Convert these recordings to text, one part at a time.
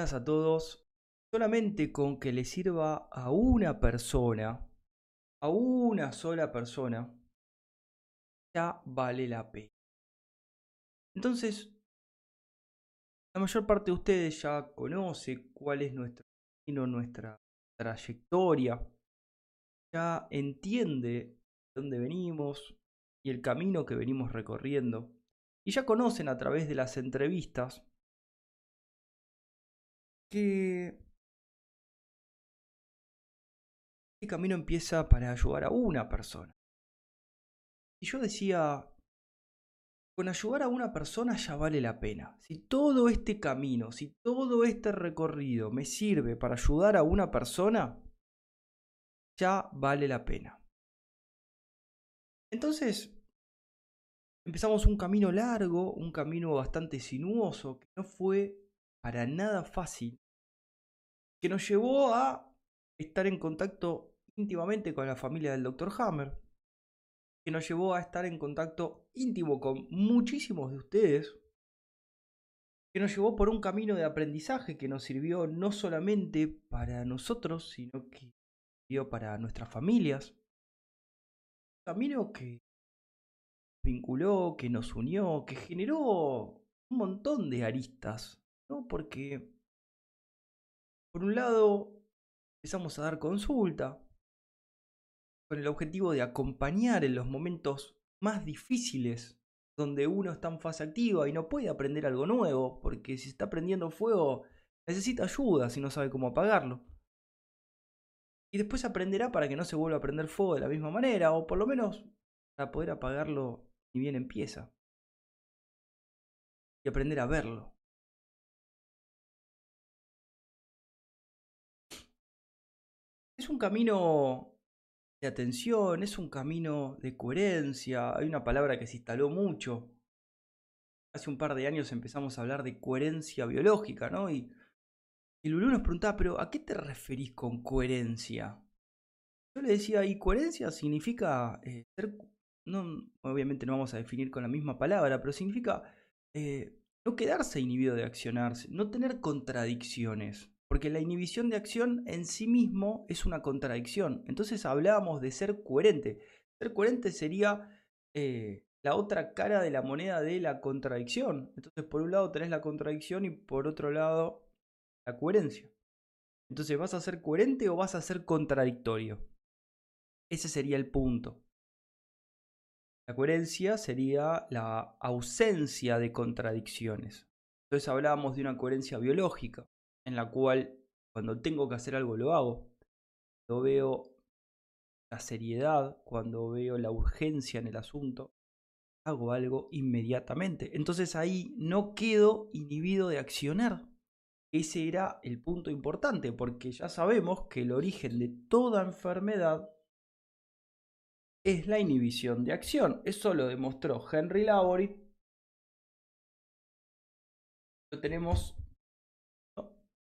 a todos. Solamente con que le sirva a una persona, a una sola persona, ya vale la pena. Entonces, la mayor parte de ustedes ya conoce cuál es nuestro destino, nuestra trayectoria, ya entiende de dónde venimos y el camino que venimos recorriendo. Y ya conocen a través de las entrevistas que este camino empieza para ayudar a una persona. Y yo decía, con ayudar a una persona ya vale la pena. Si todo este camino, si todo este recorrido me sirve para ayudar a una persona, ya vale la pena. Entonces, empezamos un camino largo, un camino bastante sinuoso, que no fue para nada fácil, que nos llevó a estar en contacto íntimamente con la familia del Dr. Hammer, que nos llevó a estar en contacto íntimo con muchísimos de ustedes, que nos llevó por un camino de aprendizaje que nos sirvió no solamente para nosotros, sino que sirvió para nuestras familias. Un camino que vinculó, que nos unió, que generó un montón de aristas, ¿no? Porque, por un lado, empezamos a dar consulta, con el objetivo de acompañar en los momentos más difíciles donde uno está en fase activa y no puede aprender algo nuevo, porque si está prendiendo fuego necesita ayuda si no sabe cómo apagarlo. Y después aprenderá para que no se vuelva a prender fuego de la misma manera, o por lo menos para poder apagarlo ni bien empieza. Y aprender a verlo. Es un camino de atención, es un camino de coherencia. Hay una palabra que se instaló mucho. Hace un par de años empezamos a hablar de coherencia biológica, ¿no? Y, y Lulú nos preguntaba, pero ¿a qué te referís con coherencia? Yo le decía, y coherencia significa eh, ser, no, obviamente no vamos a definir con la misma palabra, pero significa eh, no quedarse inhibido de accionarse, no tener contradicciones. Porque la inhibición de acción en sí mismo es una contradicción. Entonces hablábamos de ser coherente. Ser coherente sería eh, la otra cara de la moneda de la contradicción. Entonces por un lado tenés la contradicción y por otro lado la coherencia. Entonces ¿vas a ser coherente o vas a ser contradictorio? Ese sería el punto. La coherencia sería la ausencia de contradicciones. Entonces hablábamos de una coherencia biológica en la cual cuando tengo que hacer algo lo hago. Cuando veo la seriedad, cuando veo la urgencia en el asunto, hago algo inmediatamente. Entonces ahí no quedo inhibido de accionar. Ese era el punto importante, porque ya sabemos que el origen de toda enfermedad es la inhibición de acción. Eso lo demostró Henry Laurie. Lo tenemos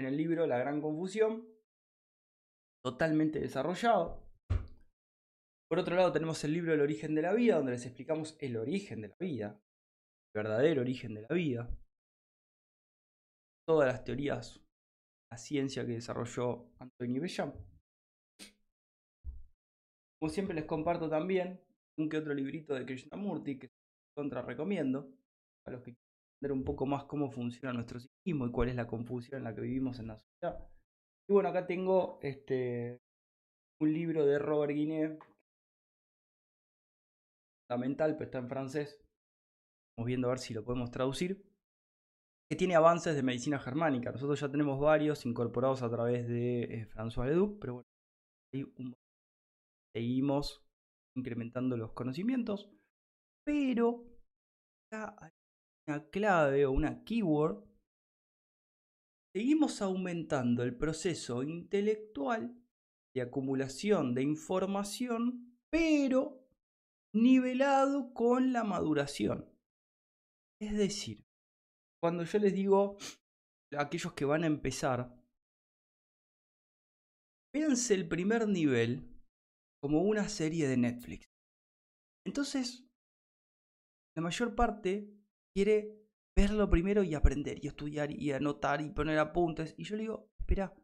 en el libro La Gran Confusión, totalmente desarrollado. Por otro lado tenemos el libro El origen de la vida, donde les explicamos el origen de la vida, el verdadero origen de la vida, todas las teorías, la ciencia que desarrolló Anthony Bellam. Como siempre les comparto también un que otro librito de Krishnamurti que contra recomiendo a los que entender un poco más cómo funciona nuestro psiquismo y cuál es la confusión en la que vivimos en la sociedad. Y bueno, acá tengo este, un libro de Robert Guiné, fundamental, pero está en francés. Estamos viendo a ver si lo podemos traducir. Que tiene avances de medicina germánica. Nosotros ya tenemos varios incorporados a través de eh, François Leduc, pero bueno, seguimos incrementando los conocimientos. Pero acá hay clave o una keyword, seguimos aumentando el proceso intelectual de acumulación de información, pero nivelado con la maduración. Es decir, cuando yo les digo a aquellos que van a empezar, véanse el primer nivel como una serie de Netflix. Entonces, la mayor parte quiere verlo primero y aprender y estudiar y anotar y poner apuntes. Y yo le digo, espera,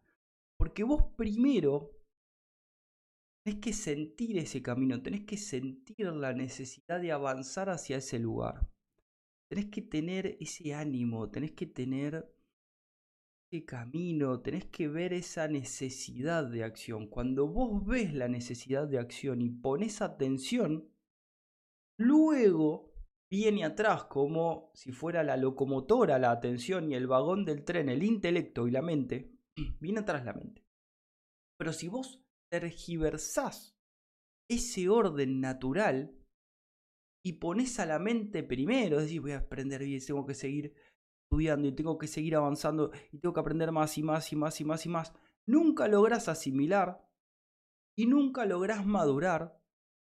porque vos primero tenés que sentir ese camino, tenés que sentir la necesidad de avanzar hacia ese lugar. Tenés que tener ese ánimo, tenés que tener ese camino, tenés que ver esa necesidad de acción. Cuando vos ves la necesidad de acción y pones atención, luego viene atrás como si fuera la locomotora, la atención y el vagón del tren, el intelecto y la mente, viene atrás la mente. Pero si vos tergiversás ese orden natural y pones a la mente primero, es voy a aprender bien, tengo que seguir estudiando y tengo que seguir avanzando y tengo que aprender más y más y más y más y más, nunca logras asimilar y nunca logras madurar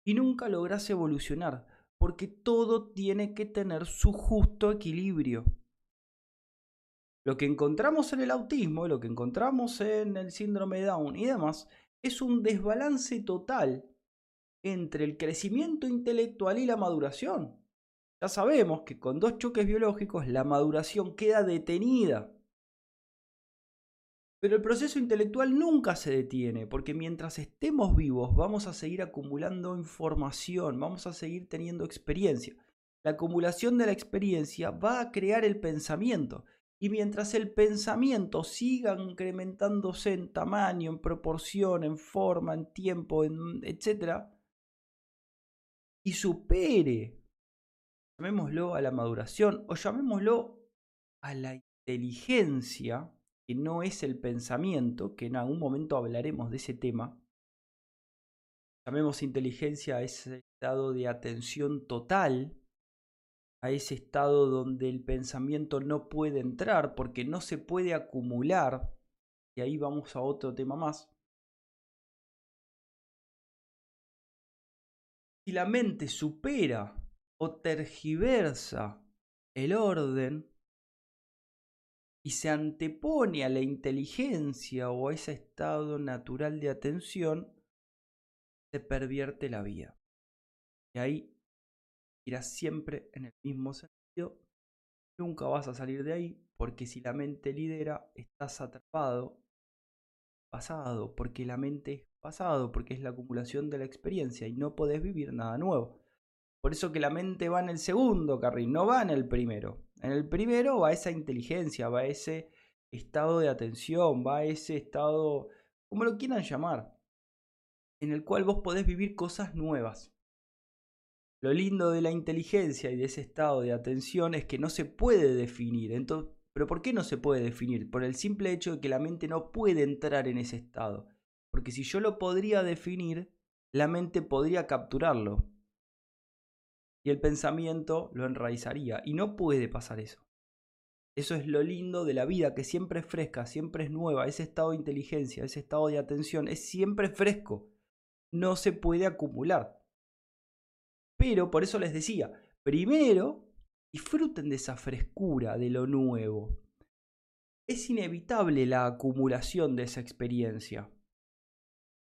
y nunca logras evolucionar, porque todo tiene que tener su justo equilibrio. Lo que encontramos en el autismo, lo que encontramos en el síndrome de Down y demás, es un desbalance total entre el crecimiento intelectual y la maduración. Ya sabemos que con dos choques biológicos la maduración queda detenida. Pero el proceso intelectual nunca se detiene, porque mientras estemos vivos vamos a seguir acumulando información, vamos a seguir teniendo experiencia. La acumulación de la experiencia va a crear el pensamiento. Y mientras el pensamiento siga incrementándose en tamaño, en proporción, en forma, en tiempo, en, etc., y supere, llamémoslo a la maduración o llamémoslo a la inteligencia, que no es el pensamiento, que en algún momento hablaremos de ese tema, llamemos inteligencia a ese estado de atención total, a ese estado donde el pensamiento no puede entrar porque no se puede acumular, y ahí vamos a otro tema más. Si la mente supera o tergiversa el orden y se antepone a la inteligencia o a ese estado natural de atención, se pervierte la vida. Y ahí irás siempre en el mismo sentido. Nunca vas a salir de ahí porque si la mente lidera, estás atrapado pasado, porque la mente es pasado, porque es la acumulación de la experiencia y no podés vivir nada nuevo. Por eso que la mente va en el segundo carril, no va en el primero. En el primero va esa inteligencia, va ese estado de atención, va ese estado, como lo quieran llamar, en el cual vos podés vivir cosas nuevas. Lo lindo de la inteligencia y de ese estado de atención es que no se puede definir. Entonces, ¿Pero por qué no se puede definir? Por el simple hecho de que la mente no puede entrar en ese estado. Porque si yo lo podría definir, la mente podría capturarlo. Y el pensamiento lo enraizaría. Y no puede pasar eso. Eso es lo lindo de la vida, que siempre es fresca, siempre es nueva. Ese estado de inteligencia, ese estado de atención es siempre fresco. No se puede acumular. Pero por eso les decía, primero disfruten de esa frescura, de lo nuevo. Es inevitable la acumulación de esa experiencia,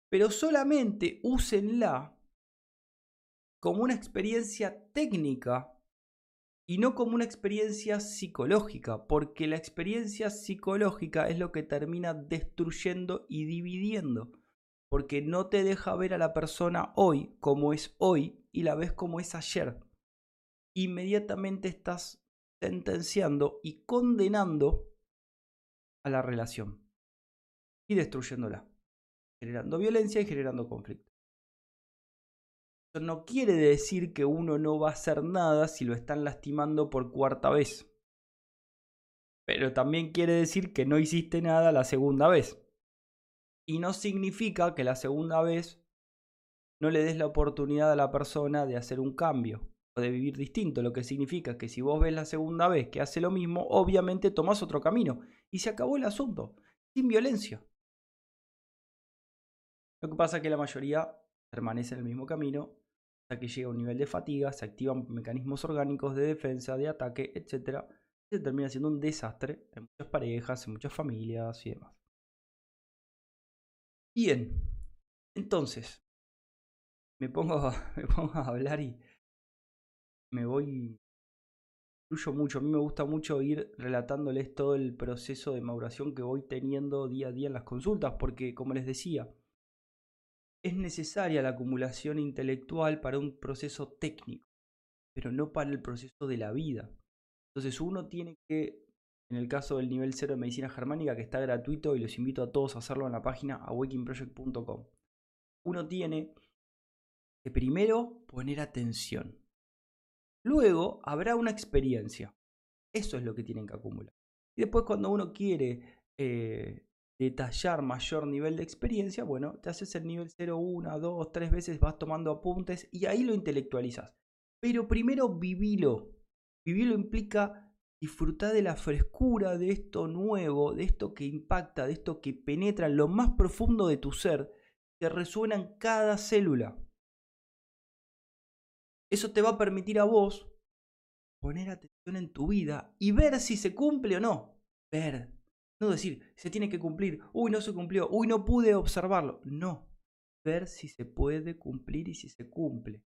pero solamente úsenla como una experiencia técnica y no como una experiencia psicológica, porque la experiencia psicológica es lo que termina destruyendo y dividiendo, porque no te deja ver a la persona hoy como es hoy y la ves como es ayer inmediatamente estás sentenciando y condenando a la relación y destruyéndola, generando violencia y generando conflicto. No quiere decir que uno no va a hacer nada si lo están lastimando por cuarta vez. Pero también quiere decir que no hiciste nada la segunda vez. Y no significa que la segunda vez no le des la oportunidad a la persona de hacer un cambio de vivir distinto, lo que significa que si vos ves la segunda vez que hace lo mismo, obviamente tomás otro camino y se acabó el asunto, sin violencia. Lo que pasa es que la mayoría permanece en el mismo camino hasta que llega a un nivel de fatiga, se activan mecanismos orgánicos de defensa, de ataque, etc. Y se termina siendo un desastre en muchas parejas, en muchas familias y demás. Bien, entonces, me pongo, me pongo a hablar y me voy fluyo mucho. A mí me gusta mucho ir relatándoles todo el proceso de maduración que voy teniendo día a día en las consultas, porque como les decía, es necesaria la acumulación intelectual para un proceso técnico, pero no para el proceso de la vida. Entonces uno tiene que, en el caso del nivel 0 de medicina germánica, que está gratuito y los invito a todos a hacerlo en la página awakeningproject.com, uno tiene que primero poner atención. Luego habrá una experiencia. Eso es lo que tienen que acumular. Y después cuando uno quiere eh, detallar mayor nivel de experiencia, bueno, te haces el nivel 0, 1, 2, 3 veces, vas tomando apuntes y ahí lo intelectualizas. Pero primero vivilo. Vivilo implica disfrutar de la frescura de esto nuevo, de esto que impacta, de esto que penetra en lo más profundo de tu ser, que resuena en cada célula. Eso te va a permitir a vos poner atención en tu vida y ver si se cumple o no. Ver, no decir, se tiene que cumplir, uy, no se cumplió, uy, no pude observarlo. No, ver si se puede cumplir y si se cumple.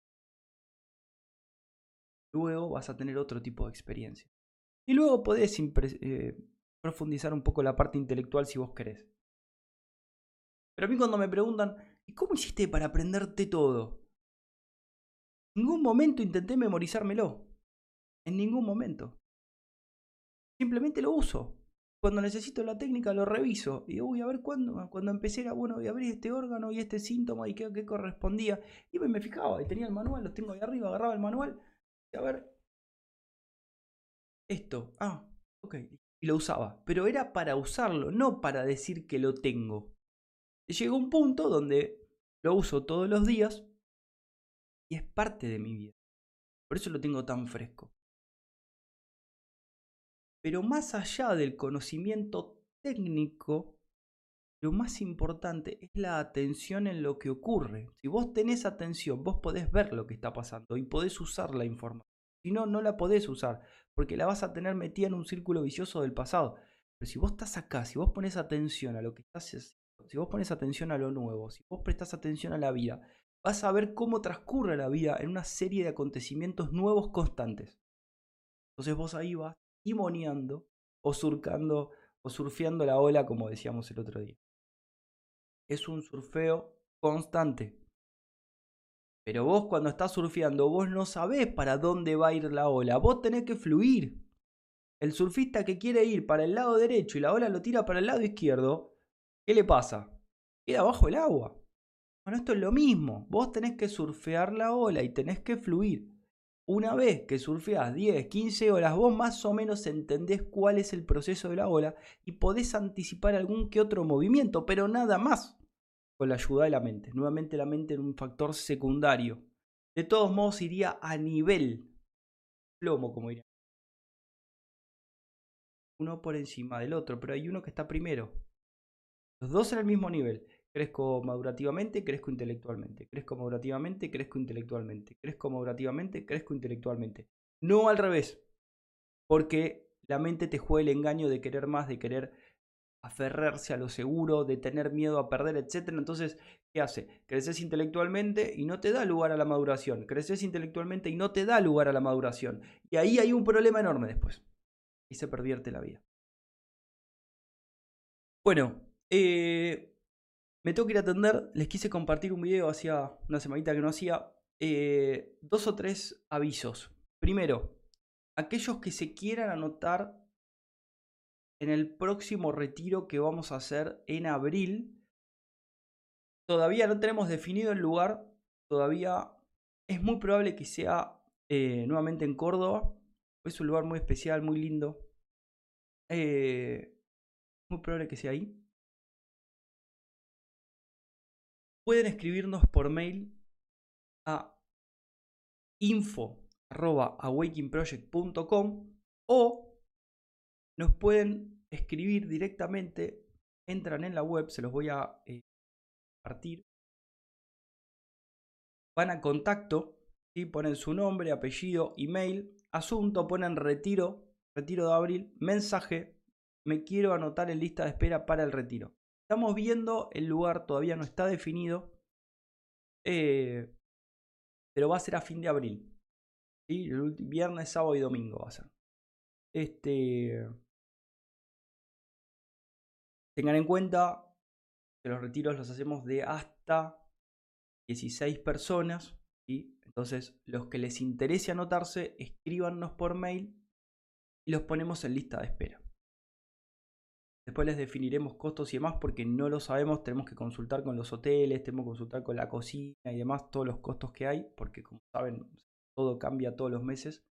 Luego vas a tener otro tipo de experiencia. Y luego podés eh, profundizar un poco la parte intelectual si vos querés. Pero a mí cuando me preguntan, ¿y cómo hiciste para aprenderte todo? En ningún momento intenté memorizármelo. En ningún momento. Simplemente lo uso. Cuando necesito la técnica lo reviso y voy a ver cuándo, cuando empecé era, bueno, voy a ver este órgano y este síntoma y qué, qué correspondía. Y me fijaba y tenía el manual, lo tengo ahí arriba, agarraba el manual y a ver, esto, ah, ok, y lo usaba. Pero era para usarlo, no para decir que lo tengo. Llegó un punto donde lo uso todos los días y es parte de mi vida. Por eso lo tengo tan fresco. Pero más allá del conocimiento técnico, lo más importante es la atención en lo que ocurre. Si vos tenés atención, vos podés ver lo que está pasando y podés usar la información. Si no, no la podés usar, porque la vas a tener metida en un círculo vicioso del pasado. Pero si vos estás acá, si vos pones atención a lo que estás haciendo, si vos pones atención a lo nuevo, si vos prestás atención a la vida, vas a ver cómo transcurre la vida en una serie de acontecimientos nuevos constantes. Entonces vos ahí vas o surcando o surfeando la ola, como decíamos el otro día. Es un surfeo constante. Pero vos cuando estás surfeando, vos no sabés para dónde va a ir la ola. Vos tenés que fluir. El surfista que quiere ir para el lado derecho y la ola lo tira para el lado izquierdo, ¿qué le pasa? Queda bajo el agua. Bueno, esto es lo mismo. Vos tenés que surfear la ola y tenés que fluir. Una vez que surfeás 10, 15 horas, vos más o menos entendés cuál es el proceso de la ola y podés anticipar algún que otro movimiento, pero nada más con la ayuda de la mente. Nuevamente la mente en un factor secundario. De todos modos iría a nivel plomo, como diría. Uno por encima del otro, pero hay uno que está primero. Los dos en el mismo nivel. Crezco madurativamente, crezco intelectualmente. Crezco madurativamente, crezco intelectualmente. Crezco madurativamente, crezco intelectualmente. No al revés. Porque la mente te juega el engaño de querer más, de querer aferrarse a lo seguro, de tener miedo a perder, etc. Entonces, ¿qué hace? Creces intelectualmente y no te da lugar a la maduración. Creces intelectualmente y no te da lugar a la maduración. Y ahí hay un problema enorme después. Y se pervierte la vida. Bueno, eh, me tengo que ir a atender. Les quise compartir un video hacía una semanita que no hacía. Eh, dos o tres avisos. Primero, aquellos que se quieran anotar en el próximo retiro que vamos a hacer en abril. Todavía no tenemos definido el lugar. Todavía es muy probable que sea eh, nuevamente en Córdoba. Es un lugar muy especial, muy lindo. Eh, muy probable que sea ahí. Pueden escribirnos por mail a info.awakingproject.com o nos pueden escribir directamente, entran en la web, se los voy a eh, compartir, van a contacto, y ponen su nombre, apellido, email, asunto, ponen retiro, retiro de abril, mensaje, me quiero anotar en lista de espera para el retiro. Estamos viendo el lugar, todavía no está definido. Eh, pero va a ser a fin de abril. ¿sí? El viernes, sábado y domingo va a ser. Este, tengan en cuenta que los retiros los hacemos de hasta 16 personas. y Entonces, los que les interese anotarse, escríbanos por mail y los ponemos en lista de espera. Después les definiremos costos y demás porque no lo sabemos. Tenemos que consultar con los hoteles, tenemos que consultar con la cocina y demás, todos los costos que hay, porque como saben, todo cambia todos los meses.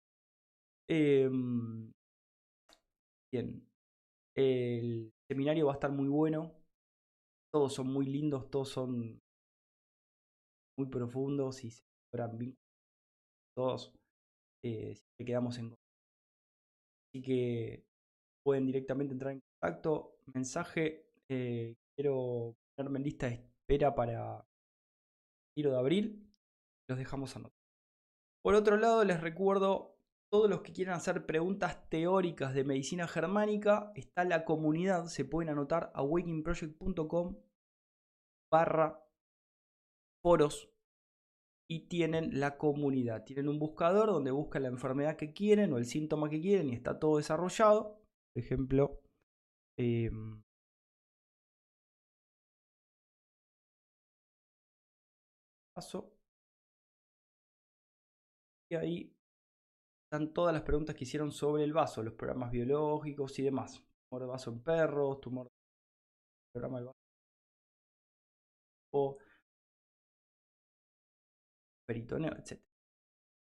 Em, bien, el seminario va a estar muy bueno. Todos son muy lindos, todos son muy profundos y se logran bien. Todos eh, quedamos en. Así que pueden directamente entrar en contacto. Mensaje: eh, quiero ponerme en lista de espera para el giro de abril. Los dejamos anotar. Por otro lado, les recuerdo todos los que quieran hacer preguntas teóricas de medicina germánica, está la comunidad, se pueden anotar a wakingproject.com barra foros y tienen la comunidad. Tienen un buscador donde buscan la enfermedad que quieren o el síntoma que quieren y está todo desarrollado. Ejemplo, em, paso. Y ahí están todas las preguntas que hicieron sobre el vaso, los programas biológicos y demás. Tumor de vaso en perros, tumor programa del vaso. O peritoneo, etc.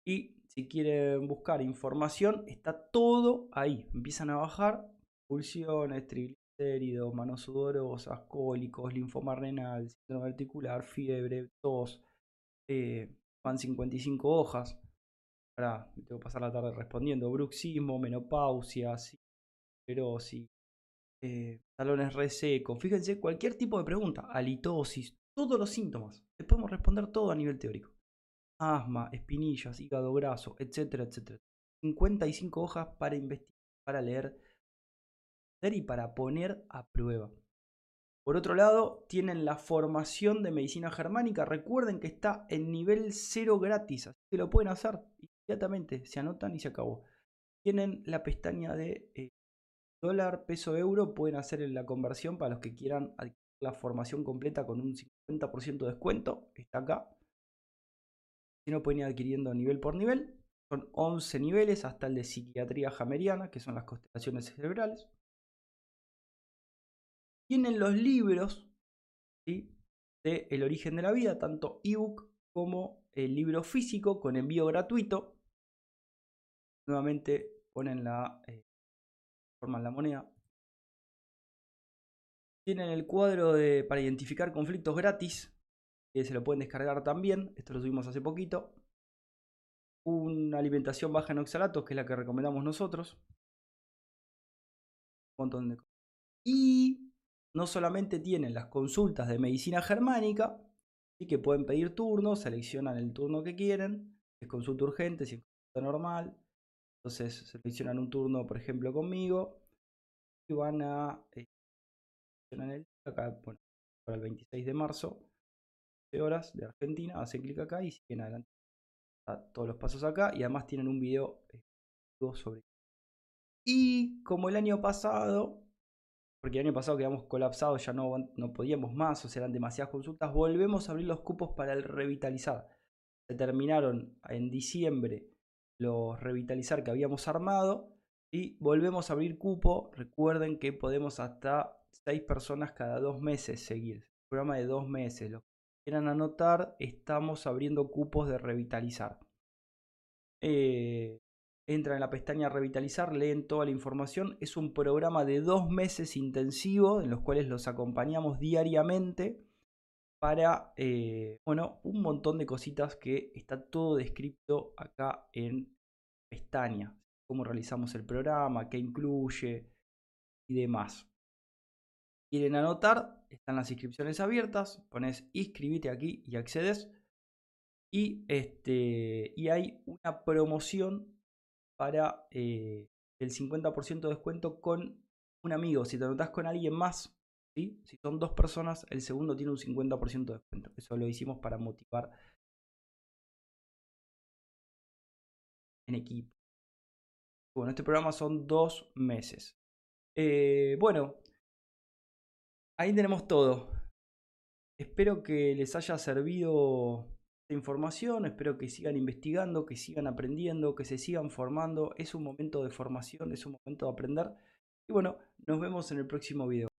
Y si quieren buscar información, está todo ahí. Empiezan a bajar pulsiones, triglicéridos, manos sudorosas, cólicos, linfoma renal, síndrome articular, fiebre, tos. Eh, van 55 hojas tengo que pasar la tarde respondiendo. Bruxismo, menopausia, esclerosis, eh, talones resecos. Fíjense, cualquier tipo de pregunta, halitosis, todos los síntomas. Les podemos responder todo a nivel teórico. Asma, espinillas, hígado graso, etcétera, etcétera. 55 hojas para investigar, para leer y para poner a prueba. Por otro lado, tienen la formación de medicina germánica. Recuerden que está en nivel 0 gratis, así que lo pueden hacer inmediatamente. Se anotan y se acabó. Tienen la pestaña de eh, dólar, peso, euro. Pueden hacer la conversión para los que quieran adquirir la formación completa con un 50% de descuento. Está acá. Si no, pueden ir adquiriendo nivel por nivel. Son 11 niveles hasta el de psiquiatría jameriana, que son las constelaciones cerebrales tienen los libros de El origen de la vida, tanto ebook como el libro físico con envío gratuito. Nuevamente ponen la eh, forman la moneda. Tienen el cuadro de, para identificar conflictos gratis, que se lo pueden descargar también. Esto lo subimos hace poquito. Una alimentación baja en oxalatos, que es la que recomendamos nosotros. Un montón de Y no solamente tienen las consultas de medicina germánica, y que pueden pedir turnos, seleccionan el turno que quieren, es consulta urgente, si es consulta normal, entonces seleccionan un turno, por ejemplo, conmigo, y van a eh, acá, para el 26 de marzo, horas de Argentina, hacen clic acá y siguen adelante. todos los pasos acá y además tienen un video eh, sobre. Y como el año pasado porque el año pasado quedamos colapsados, ya no, no podíamos más, o sea, eran demasiadas consultas, volvemos a abrir los cupos para el revitalizar. Se terminaron en diciembre los revitalizar que habíamos armado y volvemos a abrir cupo. Recuerden que podemos hasta 6 personas cada dos meses seguir. programa de dos meses. Los que quieran anotar, estamos abriendo cupos de revitalizar. Eh, entran en la pestaña Revitalizar, leen toda la información. Es un programa de dos meses intensivo en los cuales los acompañamos diariamente para, eh, bueno, un montón de cositas que está todo descrito acá en pestaña. Cómo realizamos el programa, qué incluye y demás. Quieren anotar, están las inscripciones abiertas, pones inscribite aquí y accedes. Y, este, y hay una promoción para eh, el 50% de descuento con un amigo. Si te anotas con alguien más, si son dos personas, el segundo tiene un 50% de descuento. Eso lo hicimos para motivar en equipo. Bueno, este programa son dos meses. Eh, bueno, ahí tenemos todo. Espero que les haya servido esta información, espero que sigan investigando, que sigan aprendiendo, que se sigan formando. Es un momento de formación, es un momento de aprender. Y bueno, nos vemos en el próximo video.